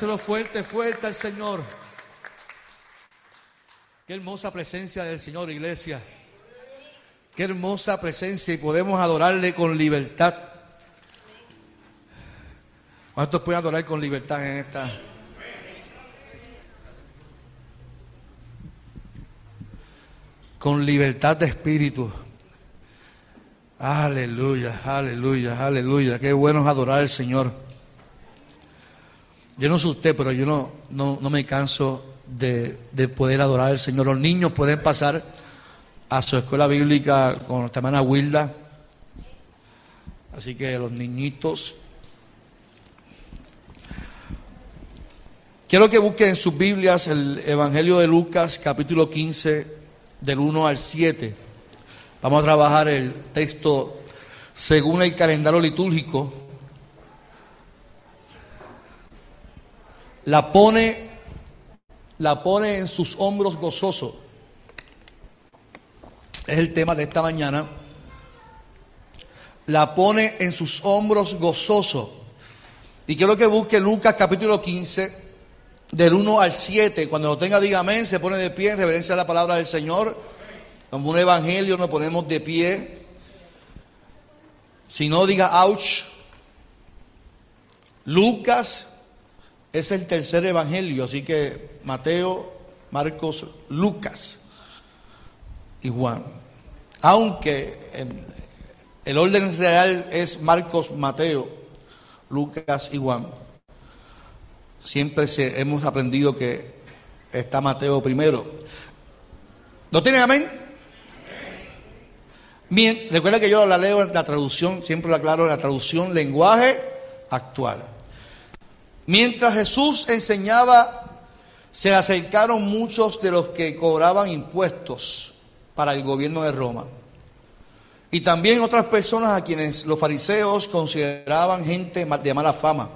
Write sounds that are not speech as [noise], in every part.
Déselo fuerte, fuerte al Señor. Qué hermosa presencia del Señor, iglesia. Qué hermosa presencia y podemos adorarle con libertad. ¿Cuántos pueden adorar con libertad en esta? Con libertad de espíritu. Aleluya, aleluya, aleluya. Qué bueno es adorar al Señor. Yo no sé usted, pero yo no, no, me canso de, poder adorar al Señor. Los niños pueden pasar a su escuela bíblica con nuestra hermana Wilda. Así que los niñitos. Quiero que busquen en sus Biblias el Evangelio de Lucas, capítulo 15, del 1 al 7. Vamos a trabajar el texto según el calendario litúrgico la pone, la pone en sus hombros gozoso. Es el tema de esta mañana. La pone en sus hombros gozoso. Y quiero que busque Lucas capítulo 15, del 1 al 7. Cuando lo tenga, diga amén. Se pone de pie en reverencia a la palabra del Señor. Como un evangelio nos ponemos de pie. Si no, diga ouch. Lucas es el tercer evangelio, así que Mateo, Marcos, Lucas y Juan. Aunque el orden real es Marcos, Mateo, Lucas y Juan. Siempre se, hemos aprendido que está Mateo primero. ¿No tienen amén? Bien, recuerda que yo la leo en la traducción, siempre la aclaro en la traducción lenguaje actual. Mientras Jesús enseñaba, se acercaron muchos de los que cobraban impuestos para el gobierno de Roma. Y también otras personas a quienes los fariseos consideraban gente de mala fama.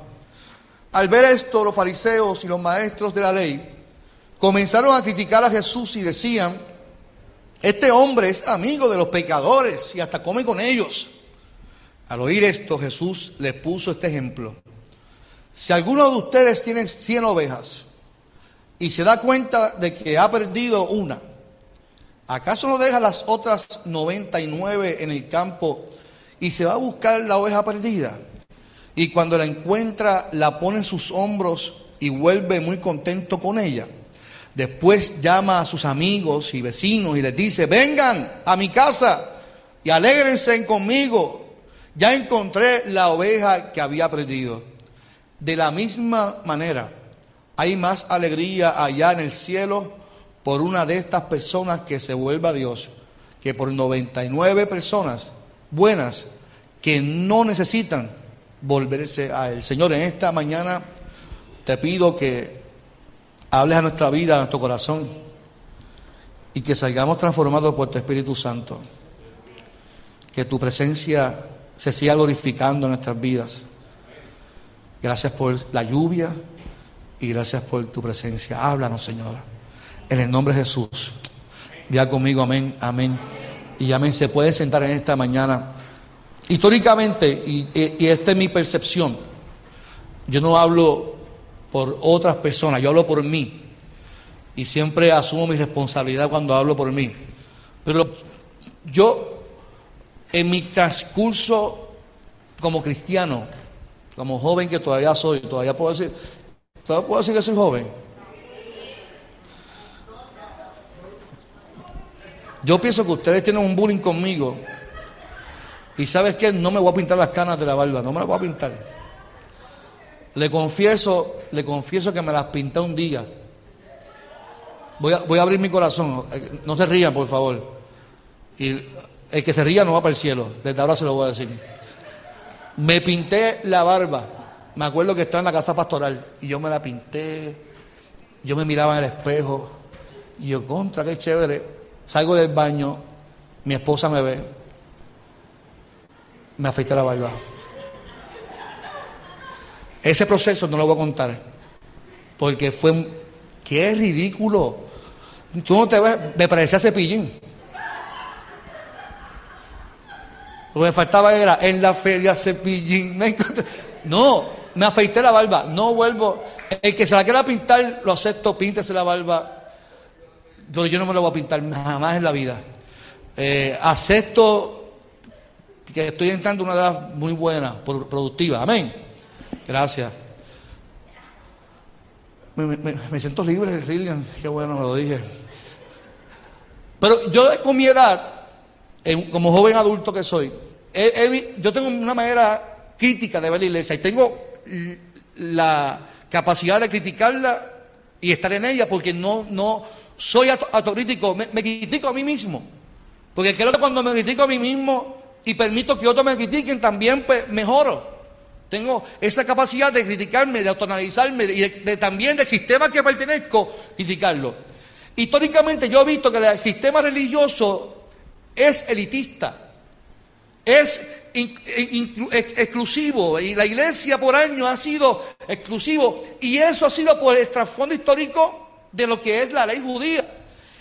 Al ver esto, los fariseos y los maestros de la ley comenzaron a criticar a Jesús y decían, este hombre es amigo de los pecadores y hasta come con ellos. Al oír esto, Jesús les puso este ejemplo. Si alguno de ustedes tiene 100 ovejas y se da cuenta de que ha perdido una, ¿acaso no deja las otras 99 en el campo y se va a buscar la oveja perdida? Y cuando la encuentra, la pone en sus hombros y vuelve muy contento con ella. Después llama a sus amigos y vecinos y les dice, vengan a mi casa y alégrense conmigo. Ya encontré la oveja que había perdido. De la misma manera, hay más alegría allá en el cielo por una de estas personas que se vuelva a Dios que por 99 personas buenas que no necesitan volverse a Él. Señor, en esta mañana te pido que hables a nuestra vida, a nuestro corazón, y que salgamos transformados por tu Espíritu Santo. Que tu presencia se siga glorificando en nuestras vidas. Gracias por la lluvia y gracias por tu presencia. Háblanos, Señor. En el nombre de Jesús. Diga conmigo, amén, amén. Y amén. Se puede sentar en esta mañana. Históricamente, y, y esta es mi percepción, yo no hablo por otras personas, yo hablo por mí. Y siempre asumo mi responsabilidad cuando hablo por mí. Pero yo, en mi transcurso como cristiano, como joven que todavía soy, todavía puedo decir, todavía puedo decir que soy joven. Yo pienso que ustedes tienen un bullying conmigo. Y sabes qué, no me voy a pintar las canas de la barba, no me las voy a pintar. Le confieso, le confieso que me las pinté un día. Voy a, voy a abrir mi corazón. Eh, no se rían, por favor. Y el que se ría no va para el cielo. Desde ahora se lo voy a decir. Me pinté la barba. Me acuerdo que estaba en la casa pastoral y yo me la pinté. Yo me miraba en el espejo. Y yo, contra, qué chévere. Salgo del baño. Mi esposa me ve. Me afeité la barba. Ese proceso no lo voy a contar, porque fue, que es ridículo. Tú no te ves, me parecía cepillín. Lo que me faltaba era en la feria cepillín. No, me afeité la barba, no vuelvo. El que se la quiera pintar, lo acepto, píntese la barba. Pero yo no me lo voy a pintar jamás en la vida. Eh, acepto que estoy entrando en una edad muy buena, productiva. Amén. Gracias. Me, siento libre, Lilian. Qué bueno, me lo dije. Pero yo con mi edad, como joven adulto que soy, yo tengo una manera crítica de ver la iglesia y tengo la capacidad de criticarla y estar en ella porque no, no soy autocrítico, me, critico a mí mismo. Porque creo que cuando me critico a mí mismo y permito que otros me critiquen, también pues, mejoro. Tengo esa capacidad de criticarme, de autoanalizarme y de, también del sistema que pertenezco, criticarlo. Históricamente yo he visto que el sistema religioso es elitista, es exclusivo y la iglesia por años ha sido exclusivo y eso ha sido por el trasfondo histórico de lo que es la ley judía.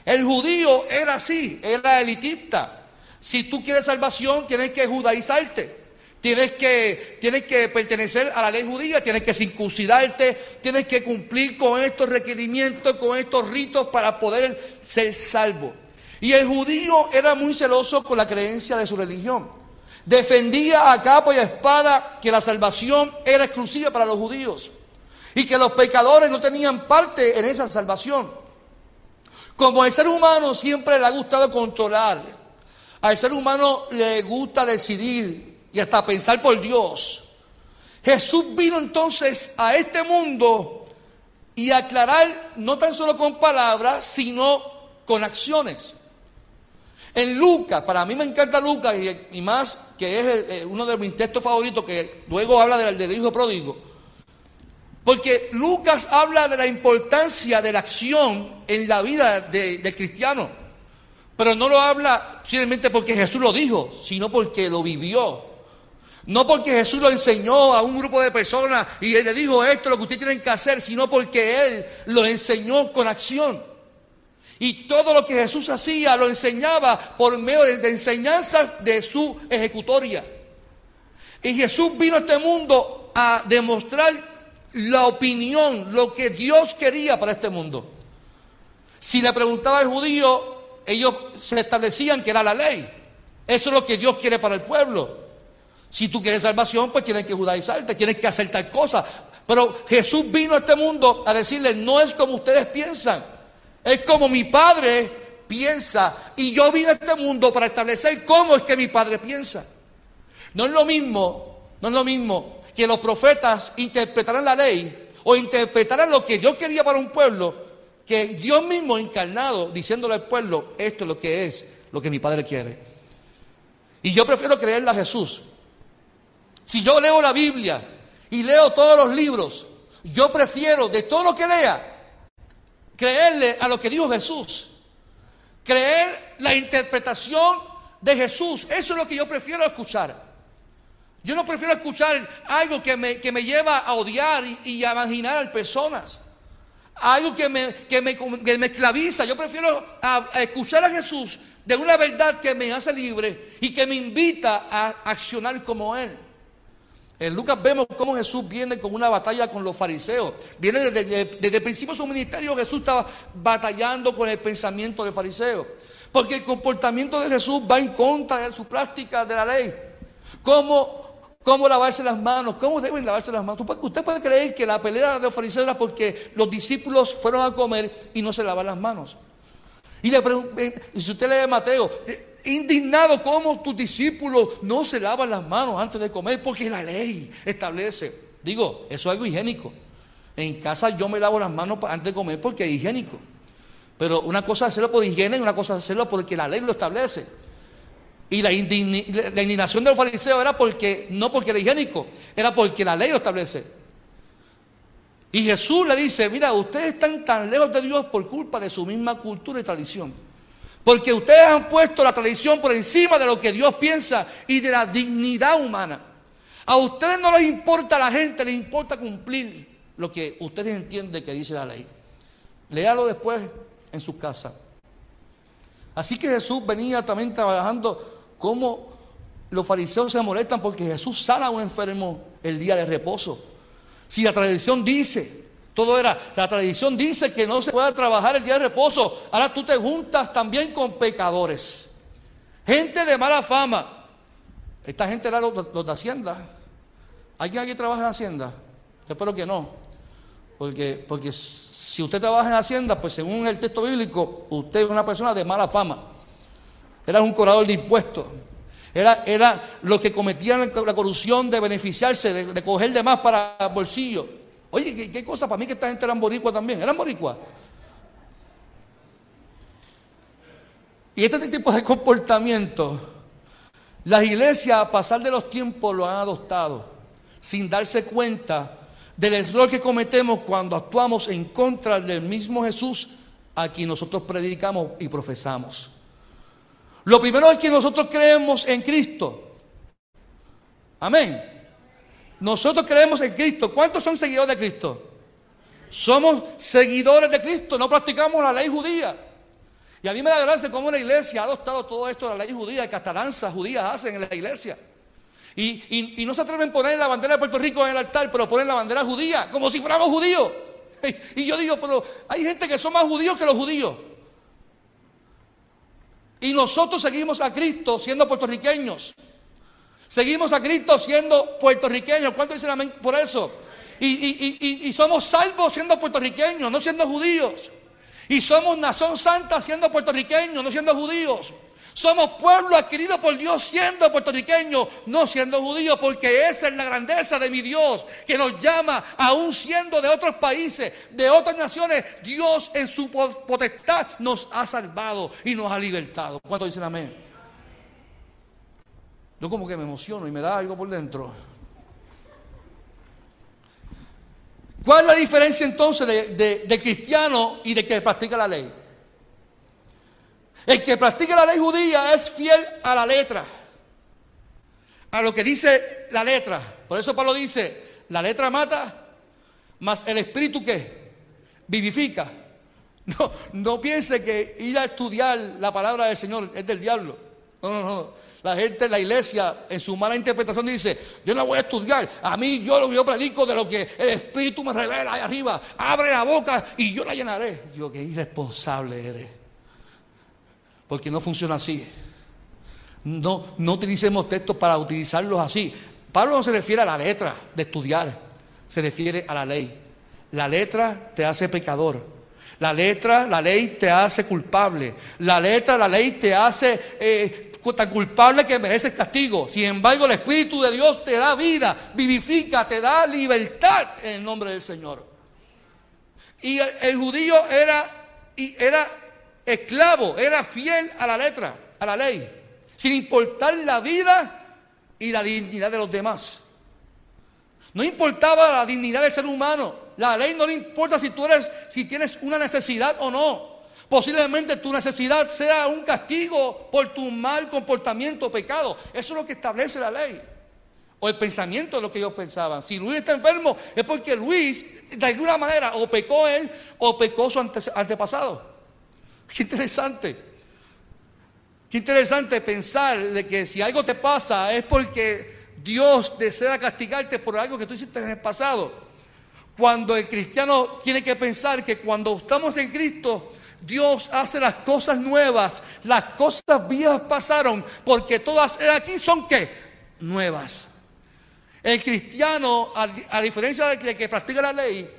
El judío era así, era elitista. Si tú quieres salvación, tienes que judaizarte. Tienes que, tienes que pertenecer a la ley judía, tienes que circuncidarte, tienes que cumplir con estos requerimientos, con estos ritos para poder ser salvo. Y el judío era muy celoso con la creencia de su religión. Defendía a capa y a espada que la salvación era exclusiva para los judíos y que los pecadores no tenían parte en esa salvación. Como el ser humano siempre le ha gustado controlar, al ser humano le gusta decidir y hasta pensar por Dios. Jesús vino entonces a este mundo y aclarar no tan solo con palabras, sino con acciones. En Lucas, para mí me encanta Lucas y, más que es eh, uno de mis textos favoritos que luego habla del, del hijo pródigo. Porque Lucas habla de la importancia de la acción en la vida del cristiano. Pero no lo habla simplemente porque Jesús lo dijo, sino porque lo vivió. No porque Jesús lo enseñó a un grupo de personas y él le dijo esto es lo que ustedes tienen que hacer, sino porque Él lo enseñó con acción. Y todo lo que Jesús hacía lo enseñaba por medio de, enseñanzas de su ejecutoria. Y Jesús vino a este mundo a demostrar la opinión, lo que Dios quería para este mundo. Si le preguntaba al judío, ellos se establecían que era la ley. Eso es lo que Dios quiere para el pueblo. Si tú quieres salvación, pues tienes que judaizarte, tienes que hacer tal cosa. Pero Jesús vino a este mundo a decirle, no es como ustedes piensan, es como mi Padre piensa. Y yo vine a este mundo para establecer cómo es que mi Padre piensa. No es lo mismo, no es lo mismo que los profetas interpretaran la ley o interpretaran lo que Dios quería para un pueblo, que Dios mismo encarnado diciéndole al pueblo, esto es lo que es, lo que mi Padre quiere. Y yo prefiero creerle a Jesús. Si yo leo la Biblia y leo todos los libros, yo prefiero de todo lo que lea creerle a lo que dijo Jesús. Creer la interpretación de Jesús. Eso es lo que yo prefiero escuchar. Yo no prefiero escuchar algo que me, que me lleva a odiar y, a imaginar a personas. Algo que me, que me, me esclaviza. Yo prefiero escuchar a Jesús de una verdad que me hace libre y que me invita a accionar como Él. En Lucas vemos cómo Jesús viene con una batalla con los fariseos. Viene desde, desde el principio de su ministerio, Jesús estaba batallando con el pensamiento de fariseo. Porque el comportamiento de Jesús va en contra de su práctica de la ley. ¿Cómo cómo lavarse las manos, cómo deben lavarse las manos. Usted puede creer que la pelea de los fariseos era porque los discípulos fueron a comer y no se lavan las manos. Y le y si usted lee Mateo, eh, indignado cómo tus discípulos no se lavan las manos antes de comer, porque la ley establece. Digo, eso es algo higiénico. En casa yo me lavo las manos antes de comer porque es higiénico. Pero una cosa es hacerlo por higiene y una cosa es hacerlo porque la ley lo establece. Y la, indignación de los fariseos era porque, no porque era higiénico, era porque la ley lo establece. Y Jesús le dice, mira, ustedes están tan lejos de Dios por culpa de su misma cultura y tradición. Porque ustedes han puesto la tradición por encima de lo que Dios piensa y de la dignidad humana. A ustedes no les importa la gente, les importa cumplir lo que ustedes entienden que dice la ley. Léalo después en su casa. Así que Jesús venía también trabajando cómo los fariseos se molestan porque Jesús sana a un enfermo el día de reposo. Si la tradición dice, todo era, la tradición dice que no se puede trabajar el día de reposo, ahora tú te juntas también con pecadores, gente de mala fama. Esta gente era los, de Hacienda. ¿Alguien aquí trabaja en Hacienda? Yo espero que no. Porque, porque si usted trabaja en Hacienda, pues según el texto bíblico, usted es una persona de mala fama. Era un cobrador de impuestos. Era, era lo que cometían la corrupción de beneficiarse, de, coger de más para bolsillo. Oye, ¿qué, cosa para mí que esta gente eran boricua también. Eran boricua. Y este tipo de comportamiento, las iglesias a pasar de los tiempos lo han adoptado, sin darse cuenta del error que cometemos cuando actuamos en contra del mismo Jesús a quien nosotros predicamos y profesamos. Lo primero es que nosotros creemos en Cristo. Amén. Nosotros creemos en Cristo. ¿Cuántos son seguidores de Cristo? Somos seguidores de Cristo, no practicamos la ley judía. Y a mí me da gracia cómo la iglesia ha adoptado todo esto de la ley judía, que hasta danzas judías hacen en la iglesia. Y, y, no se atreven a poner la bandera de Puerto Rico en el altar, pero ponen la bandera judía, como si fuéramos judíos. [laughs] Y yo digo, pero hay gente que son más judíos que los judíos. Y nosotros seguimos a Cristo siendo puertorriqueños. Seguimos a Cristo siendo puertorriqueños. ¿Cuánto dicen amén por eso? Y, somos salvos siendo puertorriqueños, no siendo judíos. Y somos nación santa siendo puertorriqueños, no siendo judíos. Somos pueblo adquirido por Dios siendo puertorriqueños, no siendo judíos, porque esa es la grandeza de mi Dios, que nos llama, aún siendo de otros países, de otras naciones, Dios en su potestad nos ha salvado y nos ha libertado. ¿Cuántos dicen amén? Yo como que me emociono y me da algo por dentro. ¿Cuál es la diferencia entonces de, de cristiano y de que practica la ley? El que practica la ley judía es fiel a la letra, a lo que dice la letra. Por eso Pablo dice, la letra mata, mas el espíritu que vivifica. [laughs] No, no piense que ir a estudiar la palabra del Señor es del diablo. No, no, no. La gente, la iglesia, en su mala interpretación dice, yo no voy a estudiar, a mí yo lo yo predico de lo que el Espíritu me revela ahí arriba, abre la boca y yo la llenaré. Yo, qué irresponsable eres. Porque no funciona así. No, no utilicemos textos para utilizarlos así. Pablo no se refiere a la letra de estudiar, se refiere a la ley. La letra te hace pecador. La letra, la ley te hace culpable. La letra, la ley te hace eh, tan culpable que merece castigo. Sin embargo, el Espíritu de Dios te da vida, vivifica, te da libertad en el nombre del Señor. Y el, judío era, era esclavo, era fiel a la letra, a la ley, sin importar la vida y la dignidad de los demás. No importaba la dignidad del ser humano. La ley no le importa si tú eres, si tienes una necesidad o no. Posiblemente tu necesidad sea un castigo por tu mal comportamiento o pecado. Eso es lo que establece la ley. O el pensamiento de lo que ellos pensaban. Si Luis está enfermo es porque Luis, de alguna manera, o pecó él o pecó su antepasado. Qué interesante. Qué interesante pensar de que si algo te pasa es porque Dios desea castigarte por algo que tú hiciste en el pasado. Cuando el cristiano tiene que pensar que cuando estamos en Cristo, Dios hace las cosas nuevas, las cosas viejas pasaron, porque todas aquí son qué? Nuevas. El cristiano, a, diferencia del que practica la ley,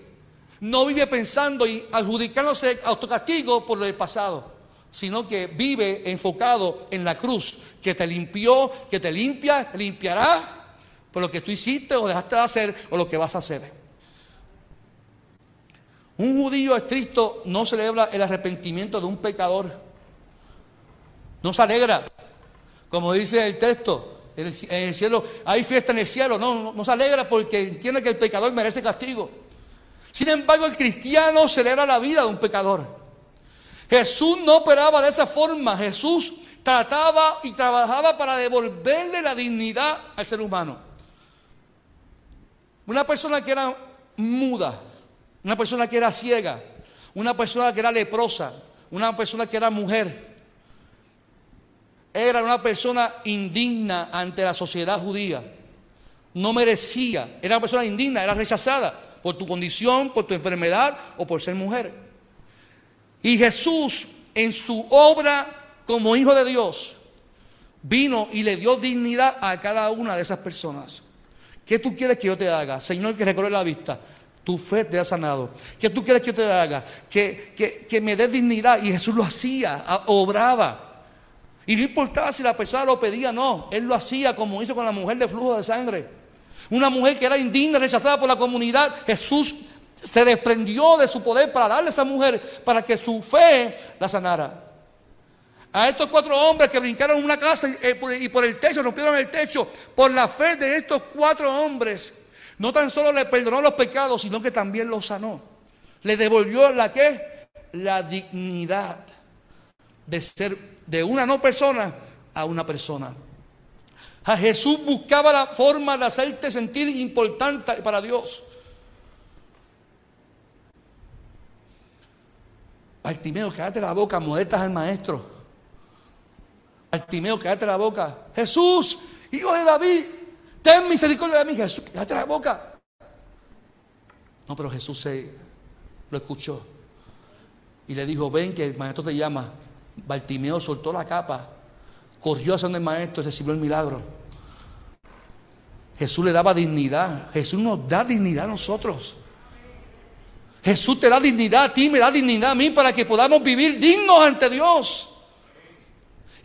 no vive pensando y adjudicándose autocastigo por el pasado, sino que vive enfocado en la cruz, que te limpió, que te limpia, limpiará por lo que tú hiciste o dejaste de hacer o lo que vas a hacer. Un judío estricto no celebra el arrepentimiento de un pecador. No se alegra. Como dice el texto, en el cielo hay fiesta en el cielo. No, no, se alegra porque entiende que el pecador merece castigo. Sin embargo, el cristiano celebra la vida de un pecador. Jesús no operaba de esa forma. Jesús trataba y trabajaba para devolverle la dignidad al ser humano. Una persona que era muda, una persona que era ciega, una persona que era leprosa, una persona que era mujer. Era una persona indigna ante la sociedad judía. No merecía, era una persona indigna, era rechazada por tu condición, por tu enfermedad o por ser mujer. Y Jesús, en su obra como Hijo de Dios, vino y le dio dignidad a cada una de esas personas. ¿Qué tú quieres que yo te haga? Señor, que recorre la vista. Tu fe te ha sanado. ¿Qué tú quieres que yo te haga? Que, que, me dé dignidad. Y Jesús lo hacía, obraba. Y no importaba si la persona lo pedía no. Él lo hacía como hizo con la mujer de flujo de sangre. Una mujer que era indigna, rechazada por la comunidad. Jesús se desprendió de su poder para darle a esa mujer para que su fe la sanara. A estos cuatro hombres que brincaron una casa y eh, por el techo, rompieron el techo, por la fe de estos cuatro hombres, no tan solo le perdonó los pecados, sino que también los sanó. Le devolvió la que? La dignidad de ser de una no persona a una persona. A Jesús buscaba la forma de hacerte sentir importante para Dios. Bartimeo, cállate la boca, modestas al maestro. Bartimeo, cállate la boca. Jesús, hijo de David, ten misericordia de mí, Jesús, cállate la boca. No, pero Jesús se lo escuchó y le dijo, ven que el maestro te llama. Bartimeo soltó la capa, corrió hacia donde el maestro y recibió el milagro. Jesús le daba dignidad. Jesús nos da dignidad a nosotros. Jesús te da dignidad a ti, me da dignidad a mí para que podamos vivir dignos ante Dios.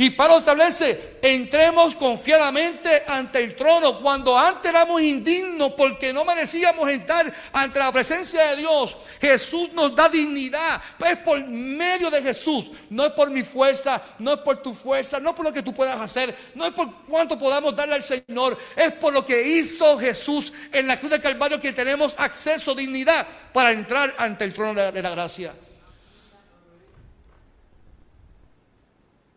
Y Pablo establece, entremos confiadamente ante el trono. Cuando antes éramos indignos porque no merecíamos entrar ante la presencia de Dios, Jesús nos da dignidad. Es por medio de Jesús, no es por mi fuerza, no es por tu fuerza, no es por lo que tú puedas hacer, no es por cuánto podamos darle al Señor, es por lo que hizo Jesús en la cruz de Calvario que tenemos acceso, dignidad para entrar ante el trono de la gracia.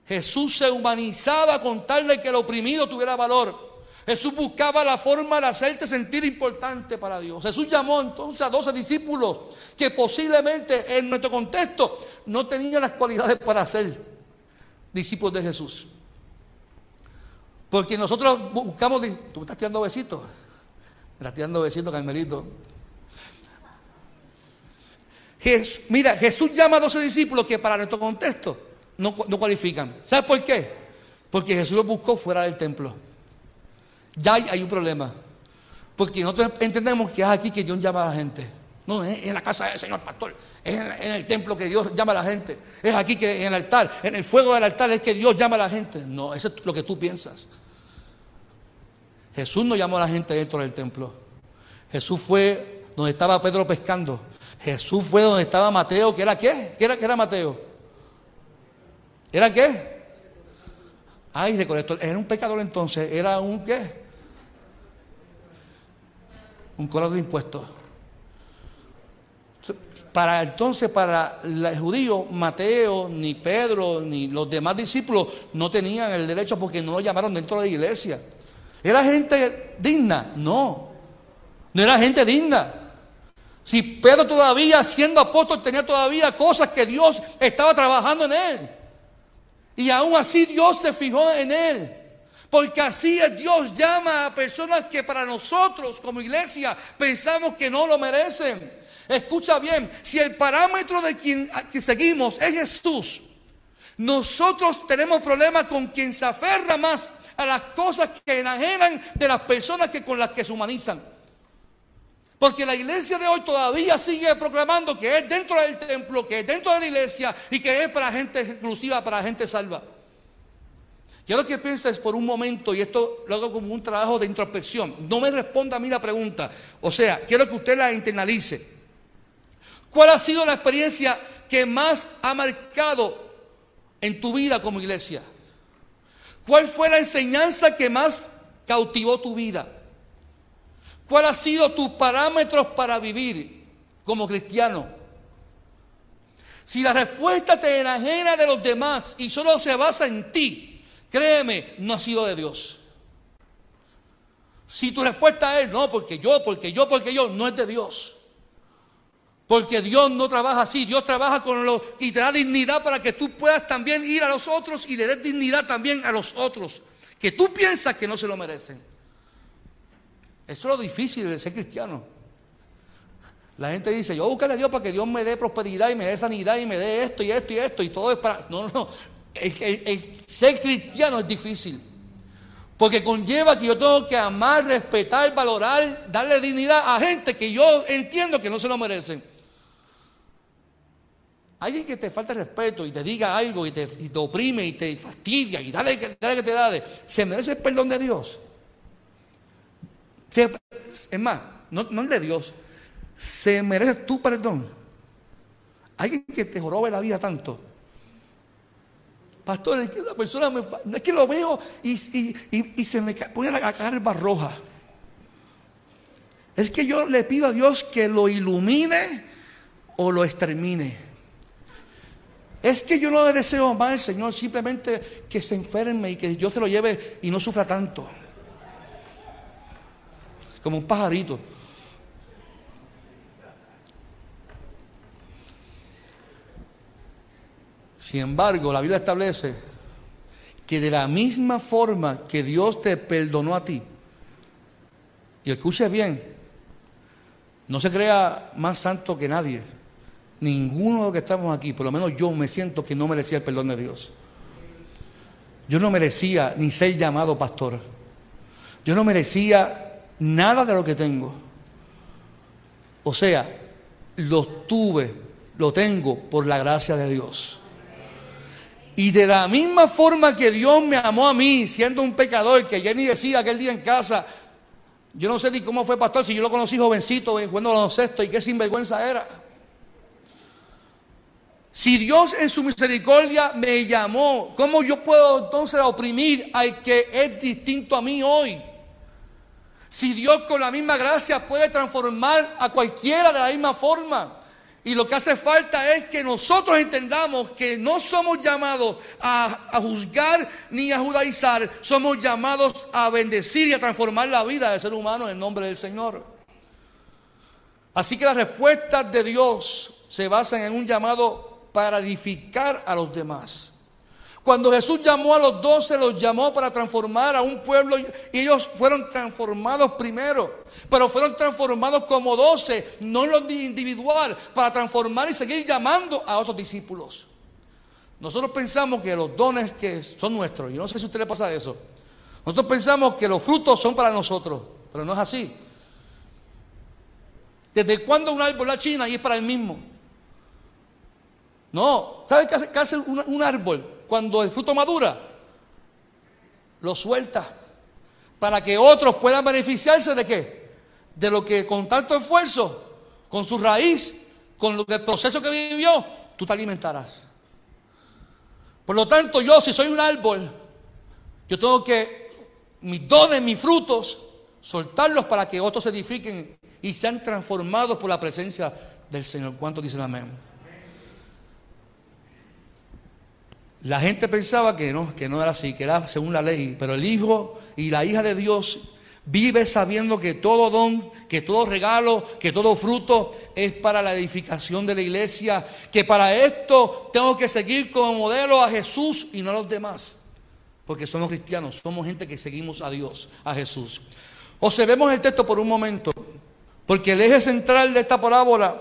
Jesús se humanizaba con tal de que el oprimido tuviera valor. Jesús buscaba la forma de hacerte sentir importante para Dios. Jesús llamó entonces a 12 discípulos que posiblemente en nuestro contexto no tenían las cualidades para ser discípulos de Jesús. Porque nosotros buscamos, tú me estás tirando besitos, me estás tirando besitos, Carmelito. mira, Jesús llama a 12 discípulos que para nuestro contexto no, no cualifican. ¿Sabes por qué? Porque Jesús los buscó fuera del templo. Ya hay, un problema. Porque nosotros entendemos que es aquí que Dios llama a la gente. No, es en la casa del Señor Pastor. Es en, el templo que Dios llama a la gente. Es aquí que en el altar, en el fuego del altar es que Dios llama a la gente. No, eso es lo que tú piensas. Jesús no llamó a la gente dentro del templo. Jesús fue donde estaba Pedro pescando. Jesús fue donde estaba Mateo, que era qué? ¿Qué era, era Mateo? ¿Era qué? Ay, recolector. Era un pecador entonces. Era un qué? Un cobrador de impuestos. Para entonces, para el judío, Mateo, ni Pedro, ni los demás discípulos no tenían el derecho porque no lo llamaron dentro de la iglesia. ¿Era gente digna? No. No era gente digna. Si Pedro todavía siendo apóstol tenía todavía cosas que Dios estaba trabajando en él. Y aún así Dios se fijó en él. Porque así Dios llama a personas que para nosotros como iglesia pensamos que no lo merecen. Escucha bien, si el parámetro de quien seguimos es Jesús, nosotros tenemos problemas con quien se aferra más a las cosas que enajenan de las personas que con las que se humanizan. Porque la iglesia de hoy todavía sigue proclamando que es dentro del templo, que es dentro de la iglesia y que es para gente exclusiva, para gente salva. Quiero que pienses por un momento, y esto lo hago como un trabajo de introspección. No me responda a mí la pregunta. O sea, quiero que usted la internalice. ¿Cuál ha sido la experiencia que más ha marcado en tu vida como iglesia? ¿Cuál fue la enseñanza que más cautivó tu vida? ¿Cuál ha sido tus parámetros para vivir como cristiano? Si la respuesta te enajena de los demás y solo se basa en ti, créeme, no ha sido de Dios. Si tu respuesta es no, porque yo, porque yo, porque yo, no es de Dios. Porque Dios no trabaja así, Dios trabaja con lo y te da dignidad para que tú puedas también ir a los otros y le des dignidad también a los otros que tú piensas que no se lo merecen. Eso es lo difícil de ser cristiano. La gente dice, yo buscaré a Dios para que Dios me dé prosperidad y me dé sanidad y me dé esto y esto y esto y todo es para... No, no, no. el ser cristiano es difícil. Porque conlleva que yo tengo que amar, respetar, valorar, darle dignidad a gente que yo entiendo que no se lo merecen. Alguien que te falta respeto y te diga algo y te, oprime y te fastidia y dale, que te da, ¿se merece el perdón de Dios? Es más, no, no es de Dios, se merece tu perdón. Alguien que te jorobe la vida tanto. Pastor, es que esa persona me, es que lo veo y, se me pone la carba roja. Es que yo le pido a Dios que lo ilumine o lo extermine. Es que yo no le deseo mal, Señor, simplemente que se enferme y que Dios se lo lleve y no sufra tanto. Como un pajarito. Sin embargo, la Biblia establece que de la misma forma que Dios te perdonó a ti, y escuche bien, no se crea más santo que nadie. Ninguno de los que estamos aquí, por lo menos yo me siento que no merecía el perdón de Dios. Yo no merecía ni ser llamado pastor. Yo no merecía nada de lo que tengo. O sea, lo tuve, lo tengo por la gracia de Dios. Y de la misma forma que Dios me amó a mí, siendo un pecador, que Jenny decía aquel día en casa, yo no sé ni cómo fue pastor, si yo lo conocí jovencito, jugando baloncesto y qué sinvergüenza era. Si Dios en su misericordia me llamó, ¿cómo yo puedo entonces oprimir al que es distinto a mí hoy? Si Dios con la misma gracia puede transformar a cualquiera de la misma forma. Y lo que hace falta es que nosotros entendamos que no somos llamados a, a, juzgar ni a judaizar, somos llamados a bendecir y a transformar la vida del ser humano en nombre del Señor. Así que las respuestas de Dios se basan en un llamado para edificar a los demás. Cuando Jesús llamó a los doce, los llamó para transformar a un pueblo y ellos fueron transformados primero, pero fueron transformados como doce, no en lo individual, para transformar y seguir llamando a otros discípulos. Nosotros pensamos que los dones que son nuestros, y no sé si a usted le pasa eso, nosotros pensamos que los frutos son para nosotros, pero no es así. ¿Desde cuándo un árbol la china y es para el mismo? No, ¿sabe qué hace, un árbol? Cuando el fruto madura, lo suelta para que otros puedan beneficiarse de qué? De lo que con tanto esfuerzo, con su raíz, con lo, el proceso que vivió, tú te alimentarás. Por lo tanto, yo si soy un árbol, yo tengo que mis dones, mis frutos, soltarlos para que otros se edifiquen y sean transformados por la presencia del Señor. ¿Cuántos dicen amén? La gente pensaba que no, que no era así, que era según la ley, pero el hijo y la hija de Dios vive sabiendo que todo don, que todo regalo, que todo fruto es para la edificación de la iglesia, que para esto tengo que seguir como modelo a Jesús y no a los demás, porque somos cristianos, somos gente que seguimos a Dios, a Jesús. Observemos el texto por un momento, porque el eje central de esta parábola,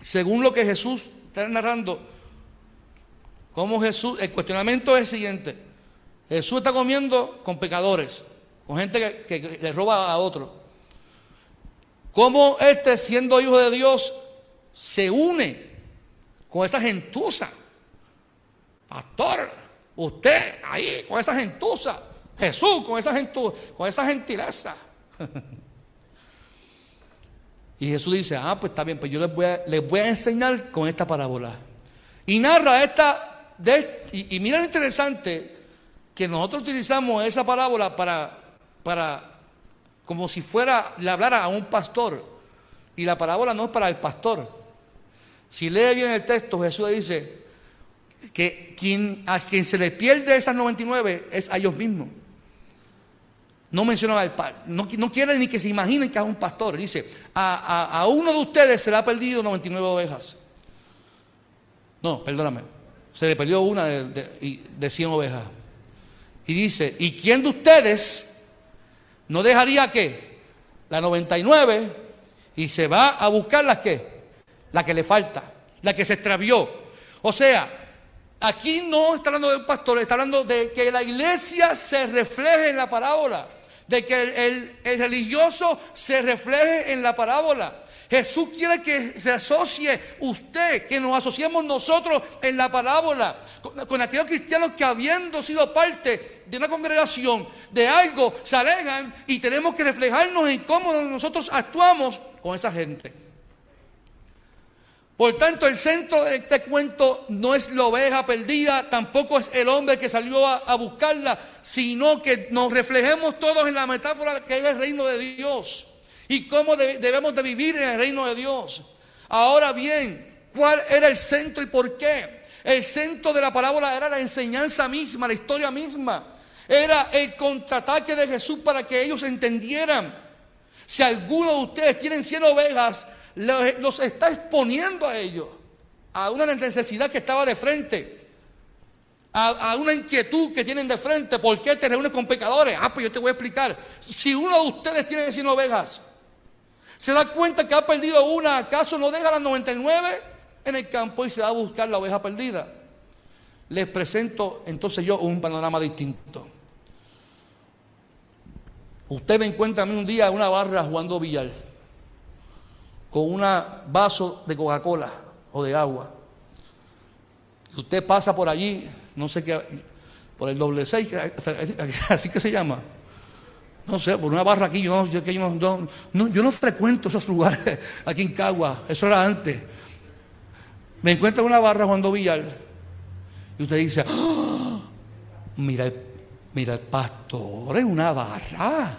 según lo que Jesús está narrando, como Jesús, el cuestionamiento es el siguiente. Jesús está comiendo con pecadores, con gente que, le roba a otro. ¿Cómo este, siendo hijo de Dios, se une con esa gentuza? Pastor, usted ahí con esa gentuza. Jesús con esa gentuza, con esa gentileza. [laughs] y Jesús dice, ah, pues está bien, pues yo les voy les voy a enseñar con esta parábola. Y narra esta y, mira lo interesante que nosotros utilizamos esa parábola para, como si fuera, le hablara a un pastor. Y la parábola no es para el pastor. Si lee bien el texto, Jesús dice que a quien se le pierde esas 99 es a ellos mismos. No menciona al no, no quiere ni que se imaginen que es un pastor. Dice, a, a uno de ustedes se le ha perdido 99 ovejas. No, perdóname se le perdió una de, de, 100 ovejas. Y dice, ¿y quién de ustedes no dejaría que la 99 y se va a buscar la que, la que le falta, la que se extravió? O sea, aquí no está hablando del pastor, está hablando de que la iglesia se refleje en la parábola, de que el religioso se refleje en la parábola. Jesús quiere que se asocie usted, que nos asociemos nosotros en la parábola, con, aquellos cristianos que habiendo sido parte de una congregación, de algo, se alejan y tenemos que reflejarnos en cómo nosotros actuamos con esa gente. Por tanto, el centro de este cuento no es la oveja perdida, tampoco es el hombre que salió a, a, buscarla, sino que nos reflejemos todos en la metáfora que es el reino de Dios y cómo debemos de vivir en el reino de Dios. Ahora bien, ¿cuál era el centro y por qué? El centro de la parábola era la enseñanza misma, la historia misma. Era el contraataque de Jesús para que ellos entendieran. Si alguno de ustedes tienen 100 ovejas, los está exponiendo a ellos, a una necesidad que estaba de frente, a, una inquietud que tienen de frente. ¿Por qué te reúnes con pecadores? Ah, pues yo te voy a explicar. Si uno de ustedes tiene 100 ovejas se da cuenta que ha perdido una, ¿acaso no deja las 99 en el campo y se va a buscar la oveja perdida? Les presento entonces yo un panorama distinto. Usted me encuentra a mí un día en una barra jugando billar con un vaso de Coca-Cola o de agua. usted pasa por allí, no sé qué, por el doble seis, [laughs] así que se llama no sé, por una barra aquí, yo no, yo no, frecuento esos lugares [laughs] aquí en Cagua, eso era antes. Me encuentro en una barra jugando billar y usted dice, ¡Ah! mira, el, mira el pastor en una barra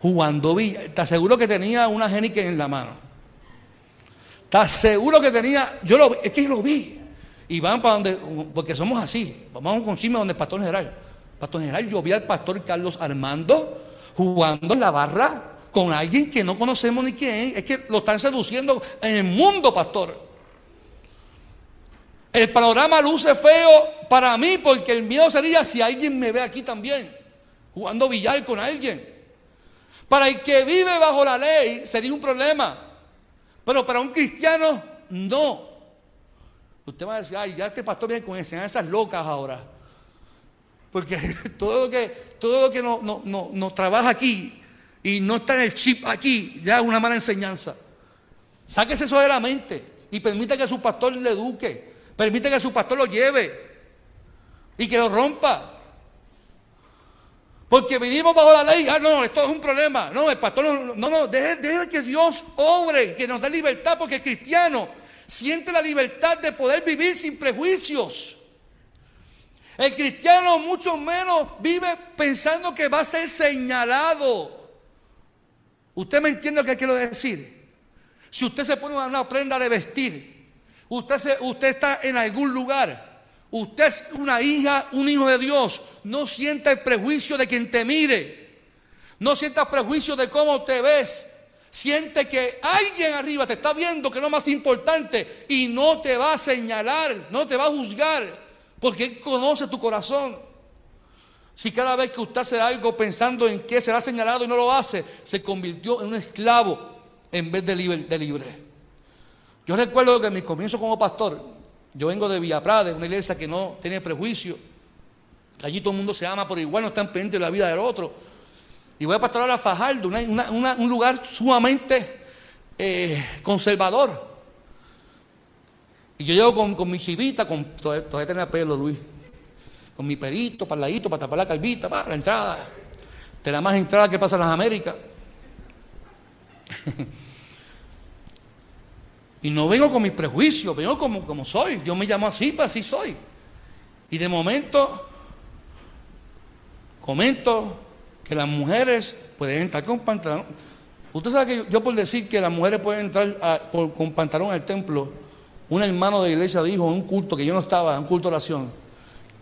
jugando billar. ¿Estás seguro que tenía una genique en la mano? ¿Estás seguro que tenía? Yo lo vi, es que lo vi. Y van para donde, porque somos así, vamos con chisme donde el pastor general. Pastor General, yo vi al pastor Carlos Armando jugando en la barra con alguien que no conocemos ni quién es. Que lo están seduciendo en el mundo, pastor. El panorama luce feo para mí porque el miedo sería si alguien me ve aquí también, jugando billar con alguien. Para el que vive bajo la ley sería un problema, pero para un cristiano no. Usted va a decir, ay, ya este pastor viene con enseñanzas locas ahora. Porque [laughs] todo lo que, todo lo que nos no, no, trabaja aquí y no está en el chip aquí, ya es una mala enseñanza. Sáquese eso de la mente y permita que su pastor le eduque. Permite que su pastor lo lleve y que lo rompa. Porque vivimos bajo la ley, ah, no, esto es un problema. No, el pastor, no, no, no deje, deje que Dios obre, que nos dé libertad, porque el cristiano siente la libertad de poder vivir sin prejuicios. El cristiano mucho menos vive pensando que va a ser señalado. ¿Usted me entiende lo que quiero decir? Si usted se pone una prenda de vestir, usted, usted está en algún lugar, usted es una hija, un hijo de Dios, no sienta el prejuicio de quien te mire, no sienta prejuicio de cómo te ves, siente que alguien arriba te está viendo que es lo más importante y no te va a señalar, no te va a juzgar, porque Él conoce tu corazón. Si cada vez que usted hace algo pensando en qué será señalado y no lo hace, se convirtió en un esclavo en vez de libre. Yo recuerdo que en mi comienzo como pastor, yo vengo de Villa Prada, una iglesia que no tiene prejuicio. Allí todo el mundo se ama por igual, no están pendientes de la vida del otro. Y voy a pastorar a Fajardo, un lugar sumamente eh, conservador. Y yo llego con, mi chivita, con, todavía, tenía pelo, Luis. Con mi perito, parladito, para tapar la calvita, para la entrada. De la más entrada que pasa en las Américas. [laughs] y no vengo con mis prejuicios, vengo como, como soy. Yo me llamo así, pues así soy. Y de momento comento que las mujeres pueden entrar con pantalón. Usted sabe que yo, por decir que las mujeres pueden entrar con pantalón al templo, un hermano de iglesia dijo en un culto que yo no estaba, en un culto de oración,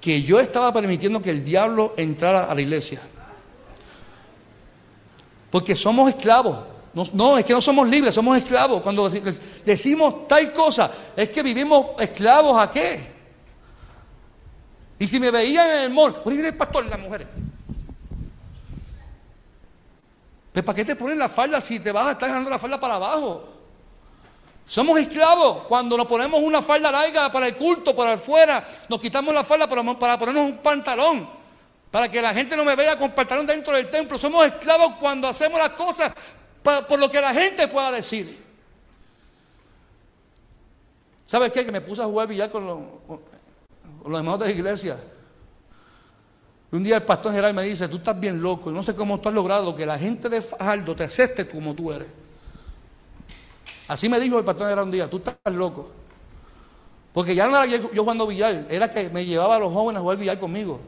que yo estaba permitiendo que el diablo entrara a la iglesia. Porque somos esclavos. No, es que no somos libres, somos esclavos. Cuando decimos tal cosa, es que vivimos esclavos a qué. Y si me veían en el mall, por ahí el pastor, las mujeres. ¿Pero para qué te ponen la falda si te vas a estar dejando la falda para abajo? Somos esclavos cuando nos ponemos una falda larga para el culto, para afuera, nos quitamos la falda para, para ponernos un pantalón, para que la gente no me vea con pantalón dentro del templo. Somos esclavos cuando hacemos las cosas por lo que la gente pueda decir. ¿Sabes qué? Que me puse a jugar billar con los, con los hermanos de la iglesia. Un día el pastor general me dice, tú estás bien loco, y no sé cómo tú has logrado que la gente de Fajardo te acepte como tú eres. Así me dijo el pastor general un día, tú estás loco. Porque ya no era yo jugando billar, era que me llevaba a los jóvenes a jugar billar conmigo.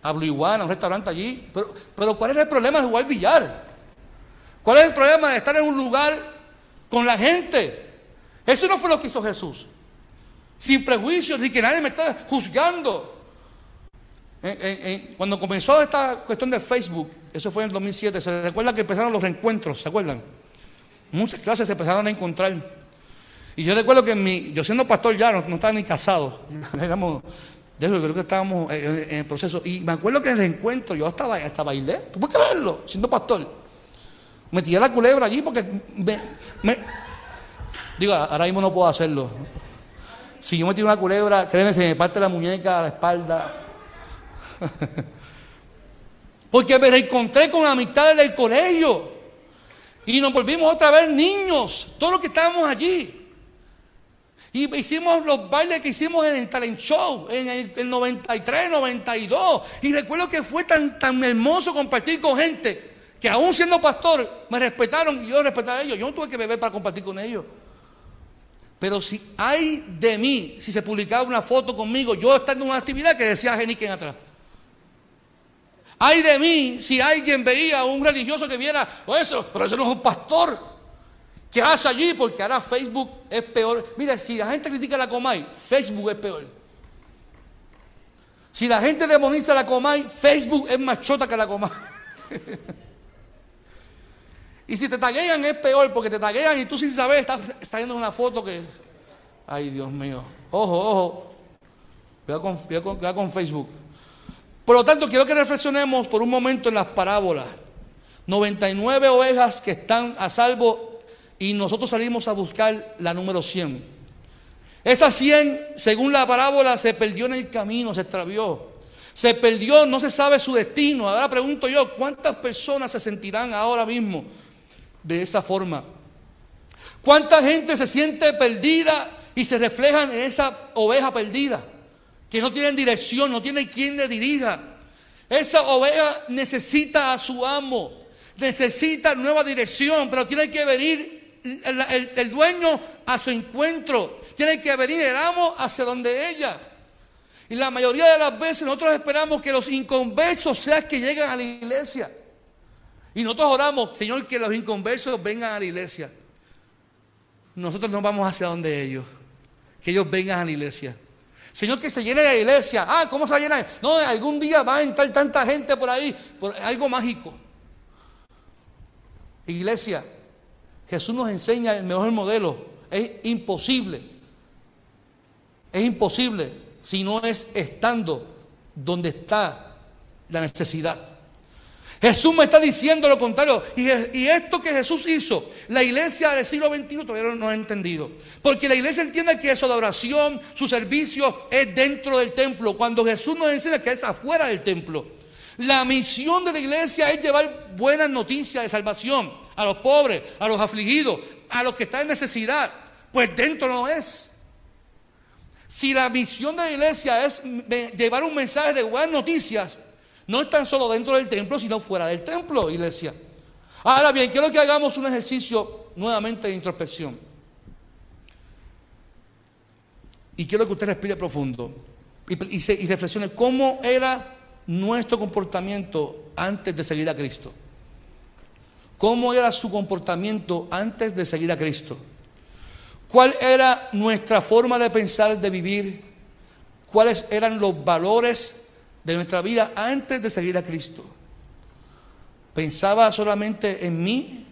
A Blue Iguana, un restaurante allí. Pero, ¿cuál es el problema de jugar billar? ¿Cuál es el problema de estar en un lugar con la gente? Eso no fue lo que hizo Jesús. Sin prejuicios, ni que nadie me está juzgando cuando comenzó esta cuestión de Facebook, eso fue en el 2007, se recuerda que empezaron los reencuentros, ¿se acuerdan? Muchas clases se empezaron a encontrar. Y yo recuerdo que mi, yo siendo pastor ya no, estaba ni casado, [laughs] éramos, yo creo que estábamos en, el proceso. Y me acuerdo que en el reencuentro yo hasta, hasta bailé, ¿tú puedes creerlo? Siendo pastor. Me tiré la culebra allí porque me, digo, ahora mismo no puedo hacerlo. Si yo me tiro una culebra, créeme, se me parte la muñeca, la espalda. [laughs] Porque me reencontré con amistades del colegio. Y nos volvimos otra vez niños, todos los que estábamos allí. Y hicimos los bailes que hicimos en el talent show, en el, 93, 92. Y recuerdo que fue tan, tan hermoso compartir con gente que aún siendo pastor me respetaron y yo respetaba a ellos. Yo no tuve que beber para compartir con ellos. Pero si hay de mí, si se publicaba una foto conmigo, yo estando en una actividad que decía Geniken atrás. Ay de mí si alguien veía a un religioso que viera, oh, eso, pero eso no es un pastor. ¿Qué hace allí? Porque ahora Facebook es peor. Mira, si la gente critica la Comay, Facebook es peor. Si la gente demoniza la Comay, Facebook es más chota que la Comay. [laughs] y si te taguean es peor, porque te taguean y tú sin saber estás trayendo una foto que, ay Dios mío. Ojo, ojo. Cuidado con, con- cuidado con Facebook. Por lo tanto, quiero que reflexionemos por un momento en las parábolas. 99 ovejas que están a salvo y nosotros salimos a buscar la número 100. Esa 100, según la parábola, se perdió en el camino, se extravió. Se perdió, no se sabe su destino. Ahora pregunto yo, ¿cuántas personas se sentirán ahora mismo de esa forma? ¿Cuánta gente se siente perdida y se reflejan en esa oveja perdida? Que no tienen dirección, no tienen quien le dirija. Esa oveja necesita a su amo, necesita nueva dirección, pero tiene que venir el, el- dueño a su encuentro, tiene que venir el amo hacia donde ella. Y la mayoría de las veces nosotros esperamos que los inconversos sean que lleguen a la iglesia. Y nosotros oramos, Señor, que los inconversos vengan a la iglesia. Nosotros no vamos hacia donde ellos, que ellos vengan a la iglesia. Señor, que se llene la iglesia. Ah, ¿cómo se va a llenar? No, algún día va a entrar tanta gente por ahí, por algo mágico. Iglesia, Jesús nos enseña el mejor modelo. Es imposible. Es imposible si no es estando donde está la necesidad. Jesús me está diciendo lo contrario. Y, esto que Jesús hizo, la iglesia del siglo XXI todavía no, ha entendido. Porque la iglesia entiende que su adoración, su servicio es dentro del templo. Cuando Jesús nos enseña que es afuera del templo. La misión de la iglesia es llevar buenas noticias de salvación a los pobres, a los afligidos, a los que están en necesidad. Pues dentro no es. Si la misión de la iglesia es llevar un mensaje de buenas noticias, no es tan solo dentro del templo, sino fuera del templo, iglesia. Ahora bien, quiero que hagamos un ejercicio nuevamente de introspección. Y quiero que usted respire profundo y, y reflexione cómo era nuestro comportamiento antes de seguir a Cristo. ¿Cómo era su comportamiento antes de seguir a Cristo? ¿Cuál era nuestra forma de pensar, de vivir? ¿Cuáles eran los valores de nuestra vida antes de seguir a Cristo? ¿Pensaba solamente en mí?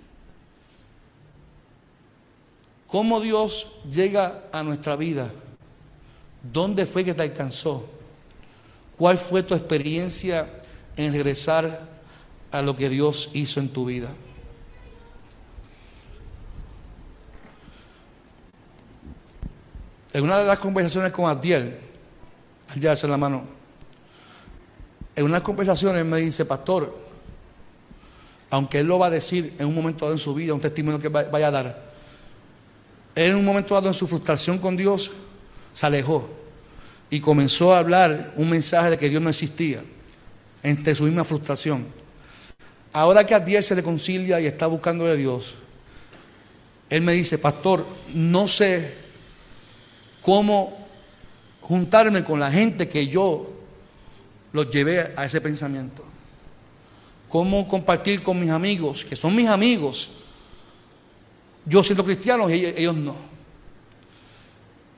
¿Cómo Dios llega a nuestra vida? ¿Dónde fue que te alcanzó? ¿Cuál fue tu experiencia en regresar a lo que Dios hizo en tu vida? En una de las conversaciones con Adiel, Adiel alza la mano, en unas conversaciones me dice, pastor, aunque él lo va a decir en un momento dado en su vida, un testimonio que va- vaya a dar, él en un momento dado en su frustración con Dios, se alejó y comenzó a hablar un mensaje de que Dios no existía entre su misma frustración. Ahora que a Dios se le concilia y está buscando de Dios, él me dice, pastor, no sé cómo juntarme con la gente que yo los llevé a ese pensamiento. Cómo compartir con mis amigos, que son mis amigos, yo siendo cristiano y ellos, no.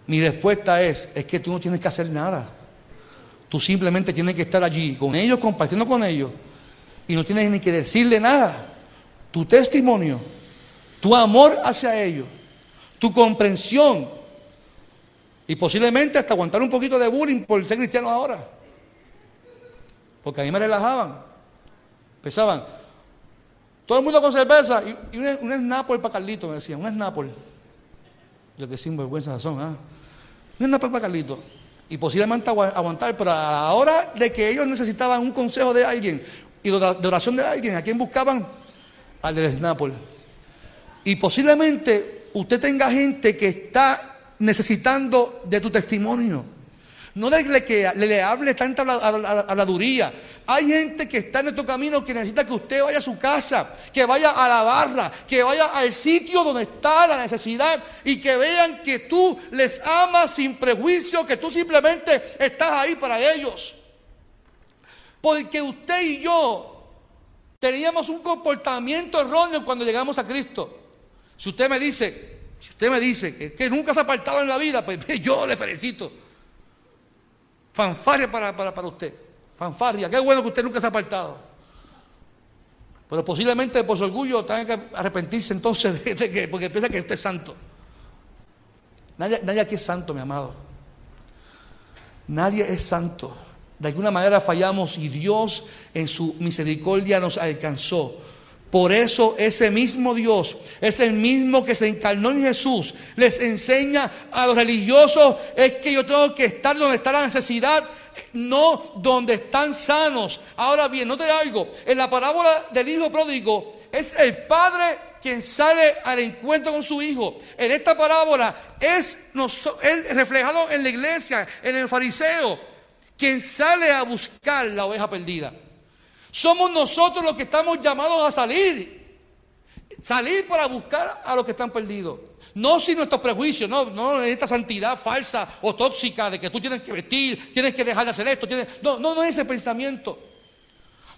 Mi respuesta es, es que tú no tienes que hacer nada. Tú simplemente tienes que estar allí con ellos, compartiendo con ellos. Y no tienes ni que decirle nada. Tu testimonio, tu amor hacia ellos, tu comprensión. Y posiblemente hasta aguantar un poquito de bullying por ser cristiano ahora. Porque a mí me relajaban. Pensaban, todo el mundo con cerveza y, un, un snapple para Carlito, me decían, un snapple. Yo que sinvergüenza son, ¿ah? Un snapple para Carlito. Y posiblemente agua- aguantar, pero a la hora de que ellos necesitaban un consejo de alguien y de ora- de oración de alguien, ¿a quién buscaban? Al del snapple. Y posiblemente usted tenga gente que está necesitando de tu testimonio. No que le, le hable tanta habla- habla- habladuría. Hay gente que está en nuestro camino que necesita que usted vaya a su casa, que vaya a la barra, que vaya al sitio donde está la necesidad y que vean que tú les amas sin prejuicio, que tú simplemente estás ahí para ellos. Porque usted y yo teníamos un comportamiento erróneo cuando llegamos a Cristo. Si usted me dice, si usted me dice que, que nunca se ha apartado en la vida, pues [laughs] yo le felicito. Fanfarria para, para, para usted. Fanfarria. Qué bueno que usted nunca se ha apartado. Pero posiblemente por su orgullo tenga que arrepentirse entonces de, que, porque piensa que usted es santo. Nadie, nadie aquí es santo, mi amado. Nadie es santo. De alguna manera fallamos y Dios en su misericordia nos alcanzó. Por eso ese mismo Dios es el mismo que se encarnó en Jesús. Les enseña a los religiosos es que yo tengo que estar donde está la necesidad, no donde están sanos. Ahora bien, note algo. En la parábola del hijo pródigo es el padre quien sale al encuentro con su hijo. En esta parábola es él reflejado en la iglesia, en el fariseo, quien sale a buscar la oveja perdida. Somos nosotros los que estamos llamados a salir. Salir para buscar a los que están perdidos. No sin nuestros prejuicios, no, no esta santidad falsa o tóxica de que tú tienes que vestir, tienes que dejar de hacer esto. No, no, no es ese pensamiento.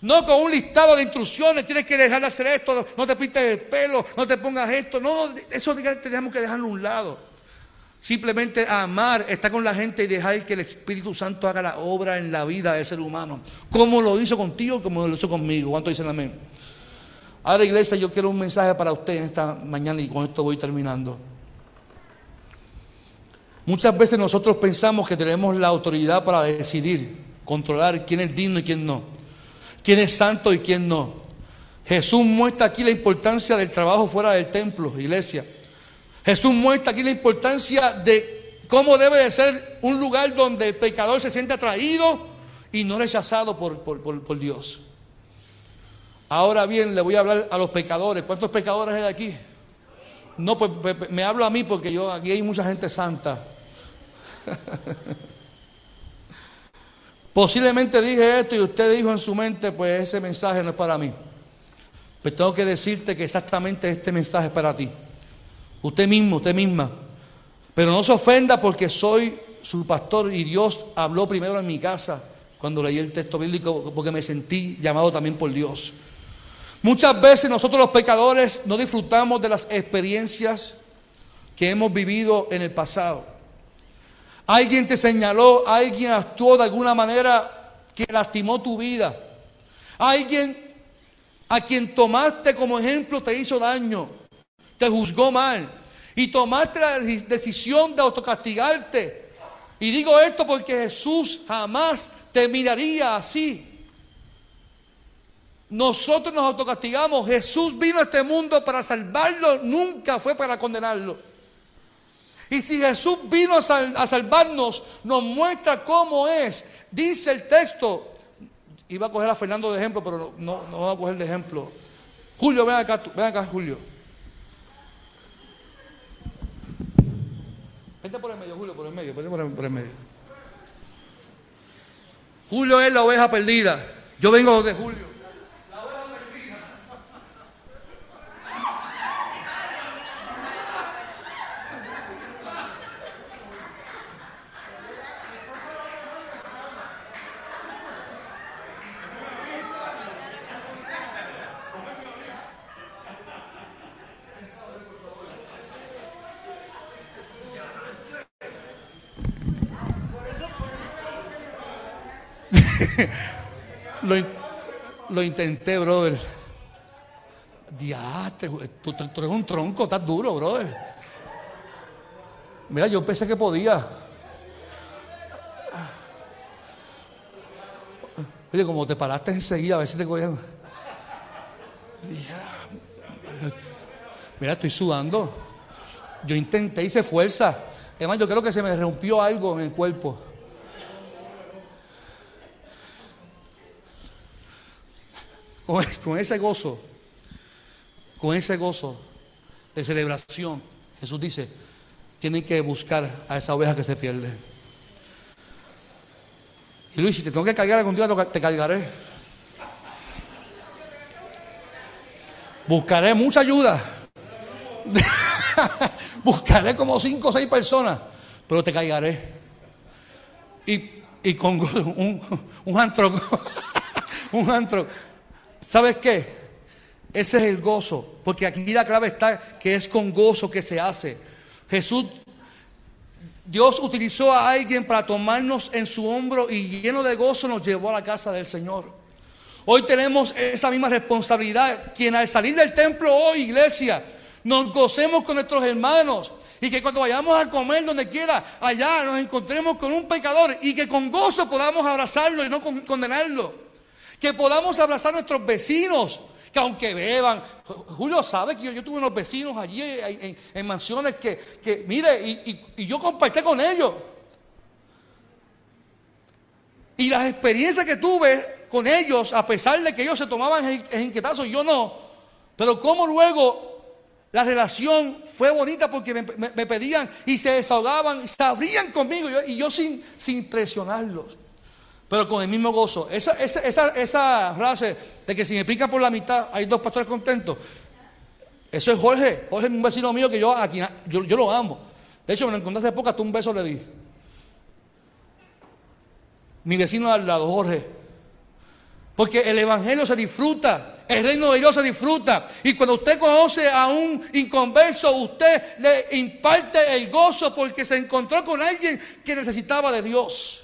No con un listado de instrucciones, tienes que dejar de hacer esto, no te pintes el pelo, no te pongas esto. No, eso tenemos que dejarlo a un lado. Simplemente amar, estar con la gente y dejar que el Espíritu Santo haga la obra en la vida del ser humano. Como lo hizo contigo, como lo hizo conmigo. ¿Cuánto dicen amén? Ahora, iglesia, yo quiero un mensaje para usted esta mañana y con esto voy terminando. Muchas veces nosotros pensamos que tenemos la autoridad para decidir, controlar quién es digno y quién no, quién es santo y quién no. Jesús muestra aquí la importancia del trabajo fuera del templo, iglesia. Jesús muestra aquí la importancia de cómo debe de ser un lugar donde el pecador se siente atraído y no rechazado por, por, Dios. Ahora bien, le voy a hablar a los pecadores. ¿Cuántos pecadores hay aquí? No, pues, pues, pues me hablo a mí porque yo aquí hay mucha gente santa. [laughs] Posiblemente dije esto y usted dijo en su mente, pues ese mensaje no es para mí. Pues tengo que decirte que exactamente este mensaje es para ti. Usted mismo, usted misma. Pero no se ofenda porque soy su pastor y Dios habló primero en mi casa cuando leí el texto bíblico porque me sentí llamado también por Dios. Muchas veces nosotros los pecadores no disfrutamos de las experiencias que hemos vivido en el pasado. Alguien te señaló, alguien actuó de alguna manera que lastimó tu vida. Alguien a quien tomaste como ejemplo te hizo daño te juzgó mal y tomaste la decisión de autocastigarte. Y digo esto porque Jesús jamás te miraría así. Nosotros nos autocastigamos. Jesús vino a este mundo para salvarlo, nunca fue para condenarlo. Y si Jesús vino a, salvarnos, nos muestra cómo es. Dice el texto, iba a coger a Fernando de ejemplo, pero no, no, a coger de ejemplo. Julio, ven acá, ven acá, Julio. Vente por el medio, Julio, por el medio, vente por el, por el medio. Julio es la oveja perdida. Yo vengo de Julio. [laughs] lo, intenté, brother. Diastre, tú, tú, eres un tronco, estás duro, brother. Mira, yo pensé que podía. Oye, como te paraste enseguida, a ver si te cogían. Mira, estoy sudando. Yo intenté, hice fuerza. Además, yo creo que se me rompió algo en el cuerpo. Con, ese gozo, con ese gozo de celebración, Jesús dice, tienen que buscar a esa oveja que se pierde. Y Luis, si te tengo que cargar contigo, te cargaré. Buscaré mucha ayuda. [laughs] Buscaré como cinco o seis personas, pero te cargaré. Y, con [laughs] un, un antro, [laughs] un antro ¿Sabes qué? Ese es el gozo, porque aquí la clave está que es con gozo que se hace. Jesús, Dios utilizó a alguien para tomarnos en su hombro y lleno de gozo nos llevó a la casa del Señor. Hoy tenemos esa misma responsabilidad, quien al salir del templo hoy, iglesia, nos gocemos con nuestros hermanos Y que cuando vayamos a comer donde quiera, allá nos encontremos con un pecador y que con gozo podamos abrazarlo y no condenarlo. Que podamos abrazar a nuestros vecinos, que aunque beban, Julio sabe que yo, tuve unos vecinos allí en, mansiones que, mire, y, yo compartí con ellos. Y las experiencias que tuve con ellos, a pesar de que ellos se tomaban en inquietazo, yo no. Pero como luego la relación fue bonita porque me, pedían y se desahogaban, sabrían conmigo y yo sin, sin presionarlos. Pero con el mismo gozo. Esa, esa, frase de que si me pican por la mitad hay dos pastores contentos. Eso es Jorge. Jorge es un vecino mío que yo aquí yo, lo amo. De hecho, me lo encontré hace poco, hasta un beso le di. Mi vecino al lado, Jorge. Porque el evangelio se disfruta. El reino de Dios se disfruta. Y cuando usted conoce a un inconverso, usted le imparte el gozo porque se encontró con alguien que necesitaba de Dios.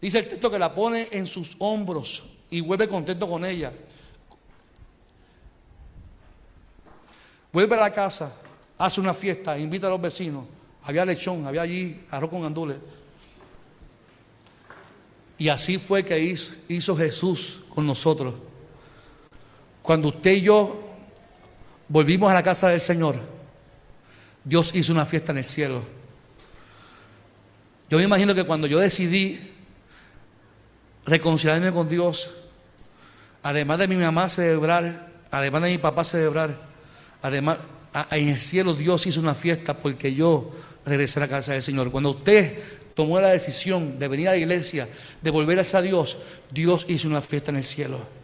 Dice el texto que la pone en sus hombros y vuelve contento con ella. Vuelve a la casa, hace una fiesta, invita a los vecinos. Había lechón, había allí arroz con gandules. Y así fue que hizo Jesús con nosotros. Cuando usted y yo volvimos a la casa del Señor, Dios hizo una fiesta en el cielo. Yo me imagino que cuando yo decidí reconciliarme con Dios, además de mi mamá celebrar, además de mi papá celebrar, además en el cielo Dios hizo una fiesta porque yo regresé a la casa del Señor. Cuando usted tomó la decisión de venir a la iglesia, de volver a Dios, Dios hizo una fiesta en el cielo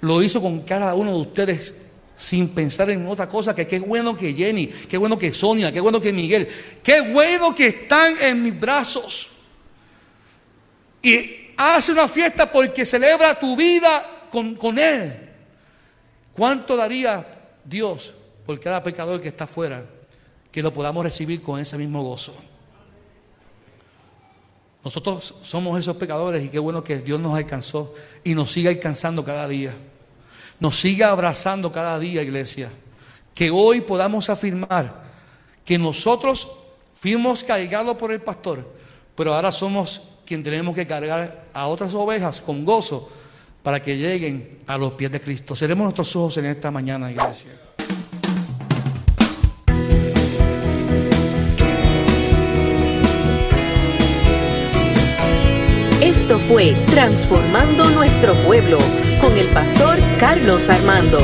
lo hizo con cada uno de ustedes sin pensar en otra cosa, que qué bueno que Jenny, qué bueno que Sonia, qué bueno que Miguel, qué bueno que están en mis brazos. Y hace una fiesta porque celebra tu vida con, con Él. ¿Cuánto daría Dios por cada pecador que está afuera? Que lo podamos recibir con ese mismo gozo. Nosotros somos esos pecadores y qué bueno que Dios nos alcanzó y nos sigue alcanzando cada día. Nos sigue abrazando cada día, iglesia. Que hoy podamos afirmar que nosotros fuimos cargados por el pastor, pero ahora somos quien tenemos que cargar a otras ovejas con gozo para que lleguen a los pies de Cristo. Seremos nuestros ojos en esta mañana, iglesia. Esto fue Transformando Nuestro Pueblo con el pastor Carlos Armando.